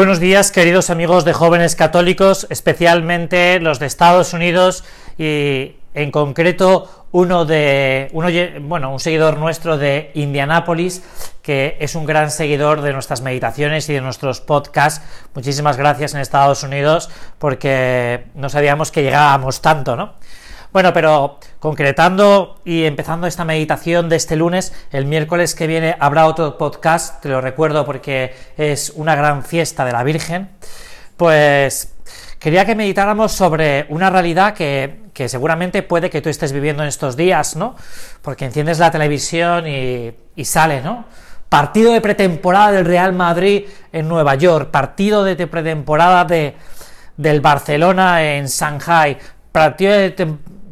Buenos días, queridos amigos de jóvenes católicos, especialmente los de Estados Unidos y en concreto uno de uno, bueno, un seguidor nuestro de Indianápolis que es un gran seguidor de nuestras meditaciones y de nuestros podcasts. Muchísimas gracias en Estados Unidos porque no sabíamos que llegábamos tanto, ¿no? Bueno, pero concretando y empezando esta meditación de este lunes, el miércoles que viene habrá otro podcast, te lo recuerdo porque es una gran fiesta de la Virgen, pues quería que meditáramos sobre una realidad que, seguramente puede que tú estés viviendo en estos días, ¿no? Porque enciendes la televisión y, y sale, ¿no? Partido de pretemporada del Real Madrid en Nueva York, partido de pretemporada de, del Barcelona en Shanghai, partido de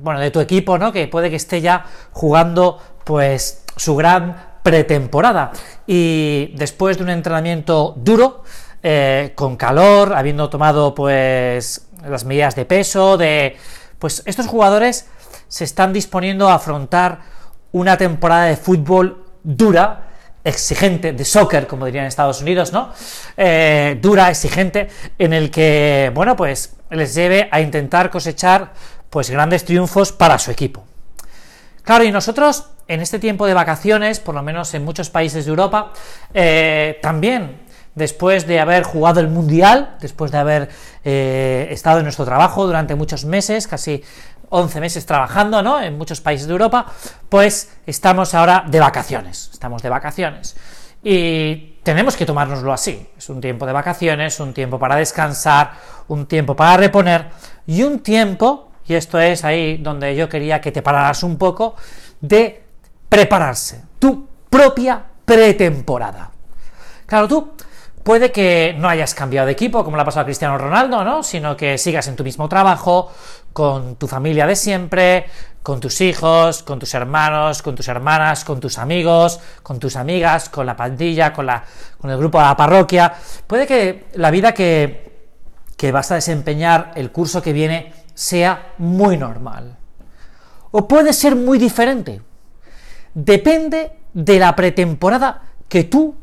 bueno, de tu equipo, ¿no? Que puede que esté ya jugando, pues, su gran pretemporada. Y después de un entrenamiento duro, eh, con calor, habiendo tomado, pues, las medidas de peso, de. Pues estos jugadores se están disponiendo a afrontar una temporada de fútbol dura, exigente, de soccer, como dirían en Estados Unidos, ¿no? Eh, dura, exigente, en el que, bueno, pues les lleve a intentar cosechar pues grandes triunfos para su equipo. Claro, y nosotros en este tiempo de vacaciones, por lo menos en muchos países de Europa, eh, también después de haber jugado el Mundial, después de haber eh, estado en nuestro trabajo durante muchos meses, casi 11 meses trabajando, ¿no? En muchos países de Europa, pues estamos ahora de vacaciones, estamos de vacaciones. Y tenemos que tomárnoslo así. Es un tiempo de vacaciones, un tiempo para descansar, un tiempo para reponer y un tiempo y esto es ahí donde yo quería que te pararas un poco, de prepararse, tu propia pretemporada. Claro, tú puede que no hayas cambiado de equipo, como le ha pasado a Cristiano Ronaldo, ¿no? Sino que sigas en tu mismo trabajo, con tu familia de siempre, con tus hijos, con tus hermanos, con tus hermanas, con tus amigos, con tus amigas, con la pandilla, con, la, con el grupo de la parroquia. Puede que la vida que, que vas a desempeñar el curso que viene sea muy normal. O puede ser muy diferente. Depende de la pretemporada que tú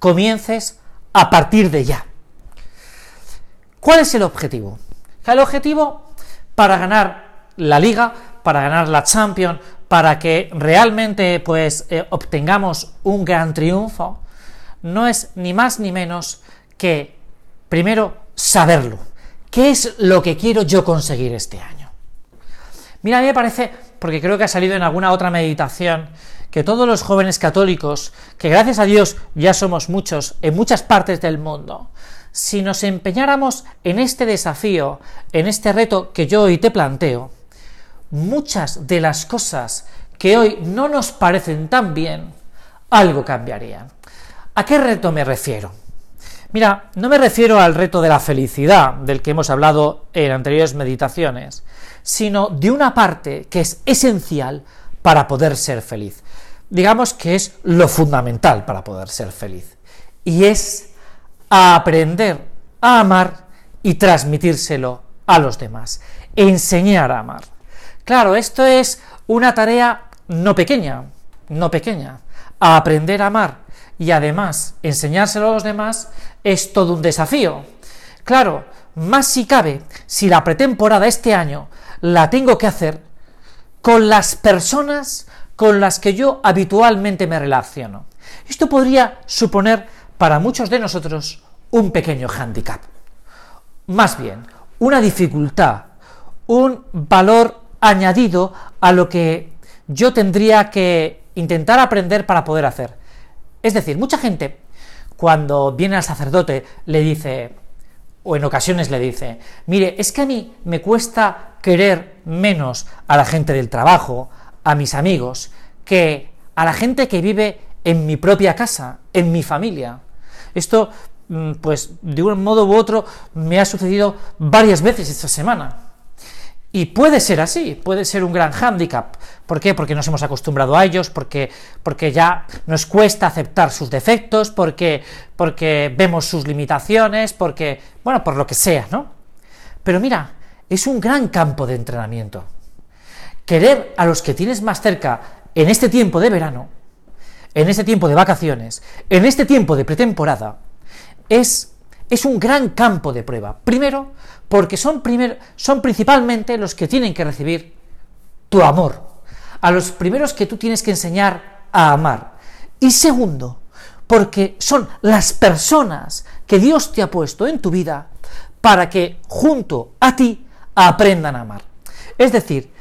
comiences a partir de ya. ¿Cuál es el objetivo? El objetivo para ganar la liga, para ganar la Champions, para que realmente pues eh, obtengamos un gran triunfo, no es ni más ni menos que primero saberlo, ¿Qué es lo que quiero yo conseguir este año? Mira, a mí me parece, porque creo que ha salido en alguna otra meditación, que todos los jóvenes católicos, que gracias a Dios ya somos muchos en muchas partes del mundo, si nos empeñáramos en este desafío, en este reto que yo hoy te planteo, muchas de las cosas que hoy no nos parecen tan bien, algo cambiarían. ¿A qué reto me refiero? Mira, no me refiero al reto de la felicidad, del que hemos hablado en anteriores meditaciones, sino de una parte que es esencial para poder ser feliz. Digamos que es lo fundamental para poder ser feliz. Y es aprender a amar y transmitírselo a los demás. Enseñar a amar. Claro, esto es una tarea no pequeña, no pequeña. aprender a amar y además enseñárselo a los demás es todo un desafío. Claro, más si cabe, si la pretemporada este año la tengo que hacer con las personas con las que yo habitualmente me relaciono. Esto podría suponer para muchos de nosotros un pequeño hándicap. Más bien, una dificultad, un valor añadido a lo que yo tendría que intentar aprender para poder hacer. Es decir, mucha gente, cuando viene al sacerdote, le dice, o en ocasiones le dice, mire, es que a mí me cuesta querer menos a la gente del trabajo, a mis amigos, que a la gente que vive en mi propia casa, en mi familia. Esto, mm, pues, de un modo u otro, me ha sucedido varias veces esta semana. Y puede ser así, puede ser un gran hándicap. ¿Por qué? Porque nos hemos acostumbrado a ellos, porque, porque ya nos cuesta aceptar sus defectos, porque, porque vemos sus limitaciones, porque, bueno, por lo que sea, ¿no? Pero mira, es un gran campo de entrenamiento. Querer a los que tienes más cerca en este tiempo de verano, en este tiempo de vacaciones, en este tiempo de pretemporada, es es un gran campo de prueba. Primero, porque son, son principalmente los que tienen que recibir tu amor, a los primeros que tú tienes que enseñar a amar. Y segundo, porque son las personas que Dios te ha puesto en tu vida para que junto a ti aprendan a amar. Es decir,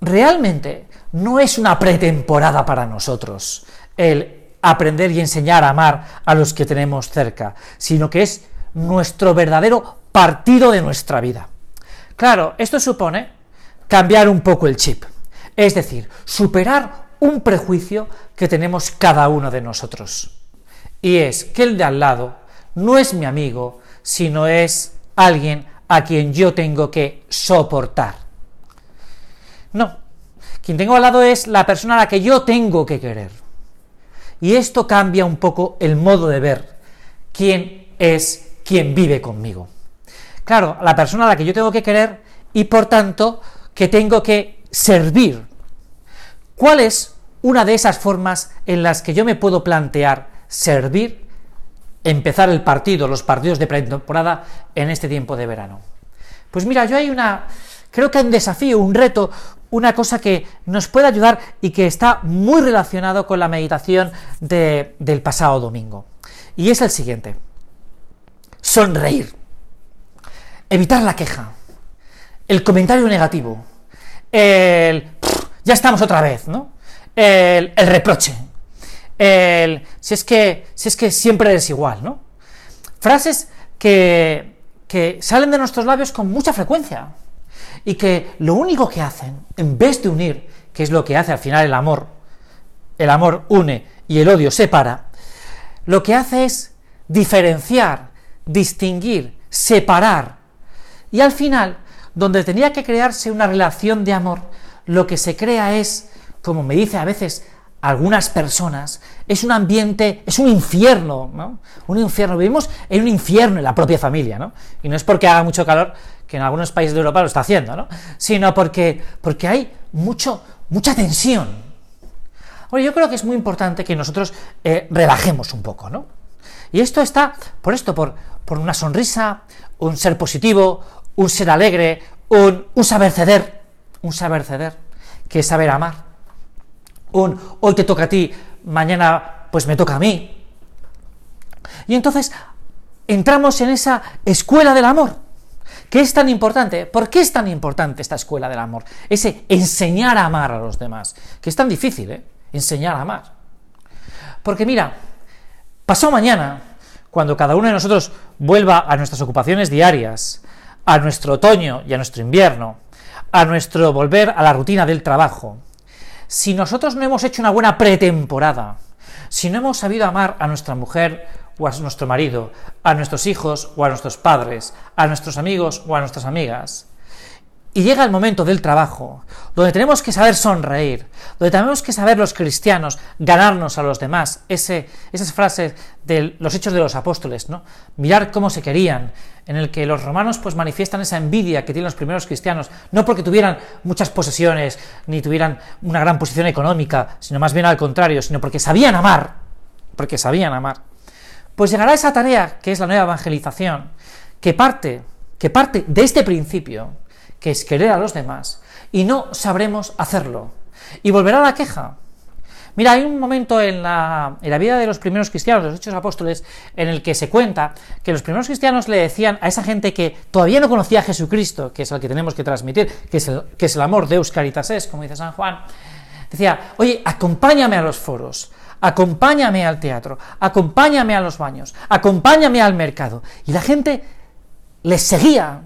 realmente no es una pretemporada para nosotros el aprender y enseñar a amar a los que tenemos cerca, sino que es nuestro verdadero partido de nuestra vida. Claro, esto supone cambiar un poco el chip, es decir, superar un prejuicio que tenemos cada uno de nosotros. Y es que el de al lado no es mi amigo, sino es alguien a quien yo tengo que soportar. No, quien tengo al lado es la persona a la que yo tengo que querer. Y esto cambia un poco el modo de ver quién es quien vive conmigo. Claro, la persona a la que yo tengo que querer y por tanto que tengo que servir. ¿Cuál es una de esas formas en las que yo me puedo plantear servir, empezar el partido, los partidos de pretemporada en este tiempo de verano? Pues mira, yo hay una, creo que hay un desafío, un reto, una cosa que nos puede ayudar y que está muy relacionado con la meditación del pasado domingo. Y es el siguiente. Sonreír. Evitar la queja. El comentario negativo. El... ya estamos otra vez, ¿no? El, reproche. El... Si es, que, si es que siempre eres igual, ¿no? Frases que, que salen de nuestros labios con mucha frecuencia y que lo único que hacen, en vez de unir, que es lo que hace al final el amor, el amor une y el odio separa, lo que hace es diferenciar, distinguir, separar. Y al final, donde tenía que crearse una relación de amor, lo que se crea es, como me dice a veces algunas personas, es un ambiente, es un infierno, ¿no? Un infierno. Vivimos en un infierno en la propia familia, ¿no? Y no es porque haga mucho calor, que en algunos países de Europa lo está haciendo, ¿no? Sino porque, porque hay mucho, mucha tensión. Bueno, yo creo que es muy importante que nosotros eh, relajemos un poco, ¿no? Y esto está por esto, por, por una sonrisa, un ser positivo, un ser alegre, un, un saber ceder, un saber ceder, que es saber amar. Un hoy te toca a ti, mañana pues me toca a mí. Y entonces entramos en esa escuela del amor ¿Qué es tan importante? ¿Por qué es tan importante esta escuela del amor? Ese enseñar a amar a los demás, que es tan difícil, ¿eh? Enseñar a amar. Porque mira, pasó mañana, cuando cada uno de nosotros vuelva a nuestras ocupaciones diarias, a nuestro otoño y a nuestro invierno, a nuestro volver a la rutina del trabajo, si nosotros no hemos hecho una buena pretemporada, si no hemos sabido amar a nuestra mujer o a nuestro marido, a nuestros hijos o a nuestros padres, a nuestros amigos o a nuestras amigas. Y llega el momento del trabajo, donde tenemos que saber sonreír, donde tenemos que saber los cristianos ganarnos a los demás, ese, esas frases de los hechos de los apóstoles, ¿no? Mirar cómo se querían, en el que los romanos pues manifiestan esa envidia que tienen los primeros cristianos, no porque tuvieran muchas posesiones, ni tuvieran una gran posición económica, sino más bien al contrario, sino porque sabían amar, porque sabían amar pues llegará esa tarea, que es la nueva evangelización, que parte, que parte de este principio, que es querer a los demás, y no sabremos hacerlo. Y volverá la queja. Mira, hay un momento en la, en la vida de los primeros cristianos, los hechos apóstoles, en el que se cuenta que los primeros cristianos le decían a esa gente que todavía no conocía a Jesucristo, que es el que tenemos que transmitir, que es el, que es el amor de Euscaritas es, como dice San Juan, decía, oye, acompáñame a los foros, acompáñame al teatro, acompáñame a los baños, acompáñame al mercado. Y la gente les seguía.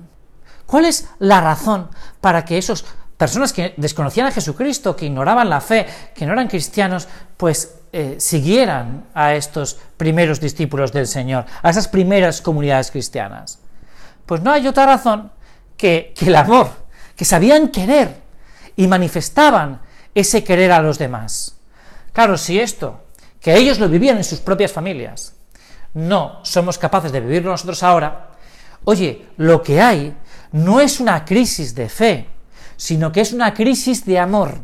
¿Cuál es la razón para que esas personas que desconocían a Jesucristo, que ignoraban la fe, que no eran cristianos, pues eh, siguieran a estos primeros discípulos del Señor, a esas primeras comunidades cristianas? Pues no hay otra razón que, que el amor, que sabían querer y manifestaban ese querer a los demás. Claro, si esto que ellos lo vivían en sus propias familias, no somos capaces de vivirlo nosotros ahora, oye, lo que hay no es una crisis de fe, sino que es una crisis de amor.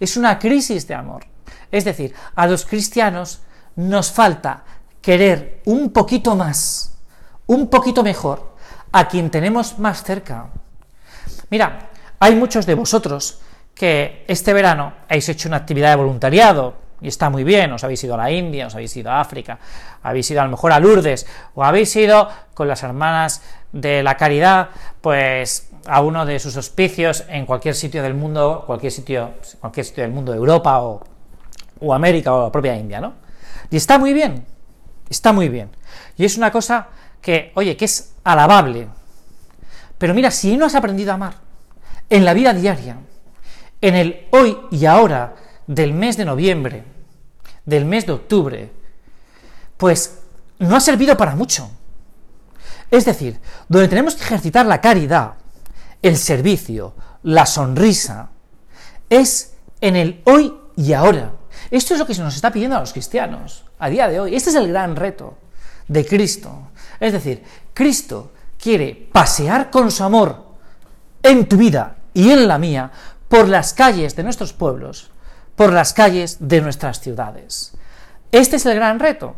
Es una crisis de amor. Es decir, a los cristianos nos falta querer un poquito más, un poquito mejor a quien tenemos más cerca. Mira, hay muchos de vosotros que este verano habéis hecho una actividad de voluntariado, y está muy bien, os habéis ido a la India, os habéis ido a África, habéis ido a lo mejor a Lourdes, o habéis ido con las hermanas de la caridad, pues a uno de sus hospicios en cualquier sitio del mundo, cualquier sitio, cualquier sitio del mundo, Europa o, o América o la propia India, ¿no? Y está muy bien, está muy bien. Y es una cosa que, oye, que es alabable. Pero mira, si no has aprendido a amar en la vida diaria, en el hoy y ahora del mes de noviembre, del mes de octubre, pues no ha servido para mucho. Es decir, donde tenemos que ejercitar la caridad, el servicio, la sonrisa, es en el hoy y ahora. Esto es lo que se nos está pidiendo a los cristianos a día de hoy. Este es el gran reto de Cristo. Es decir, Cristo quiere pasear con su amor en tu vida y en la mía por las calles de nuestros pueblos, por las calles de nuestras ciudades. Este es el gran reto.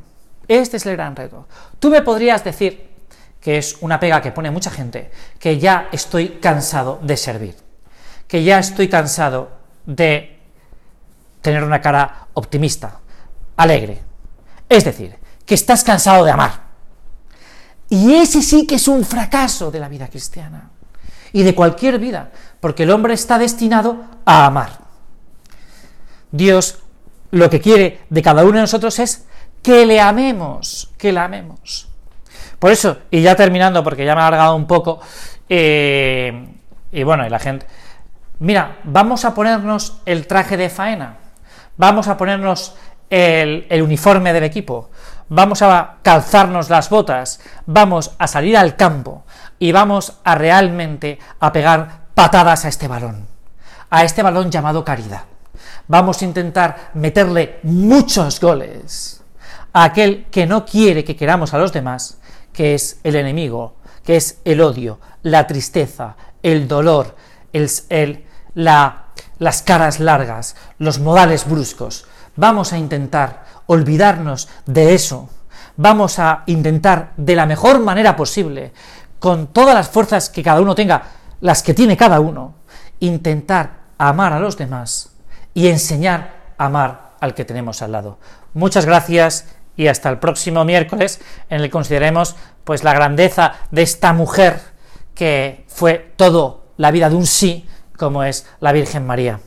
Este es el gran reto. Tú me podrías decir, que es una pega que pone mucha gente, que ya estoy cansado de servir, que ya estoy cansado de tener una cara optimista, alegre. Es decir, que estás cansado de amar. Y ese sí que es un fracaso de la vida cristiana y de cualquier vida, porque el hombre está destinado a amar. Dios lo que quiere de cada uno de nosotros es que le amemos, que le amemos. Por eso, y ya terminando, porque ya me ha alargado un poco, eh, y bueno, y la gente, mira, vamos a ponernos el traje de faena, vamos a ponernos el, el uniforme del equipo, vamos a calzarnos las botas, vamos a salir al campo y vamos a realmente a pegar patadas a este balón, a este balón llamado caridad. Vamos a intentar meterle muchos goles a aquel que no quiere que queramos a los demás, que es el enemigo, que es el odio, la tristeza, el dolor, las caras largas, los modales bruscos. Vamos a intentar olvidarnos de eso. Vamos a intentar de la mejor manera posible, con todas las fuerzas que cada uno tenga, las que tiene cada uno, intentar amar a los demás y enseñar a amar al que tenemos al lado. Muchas gracias y hasta el próximo miércoles en el que consideremos pues la grandeza de esta mujer que fue todo la vida de un sí como es la Virgen María.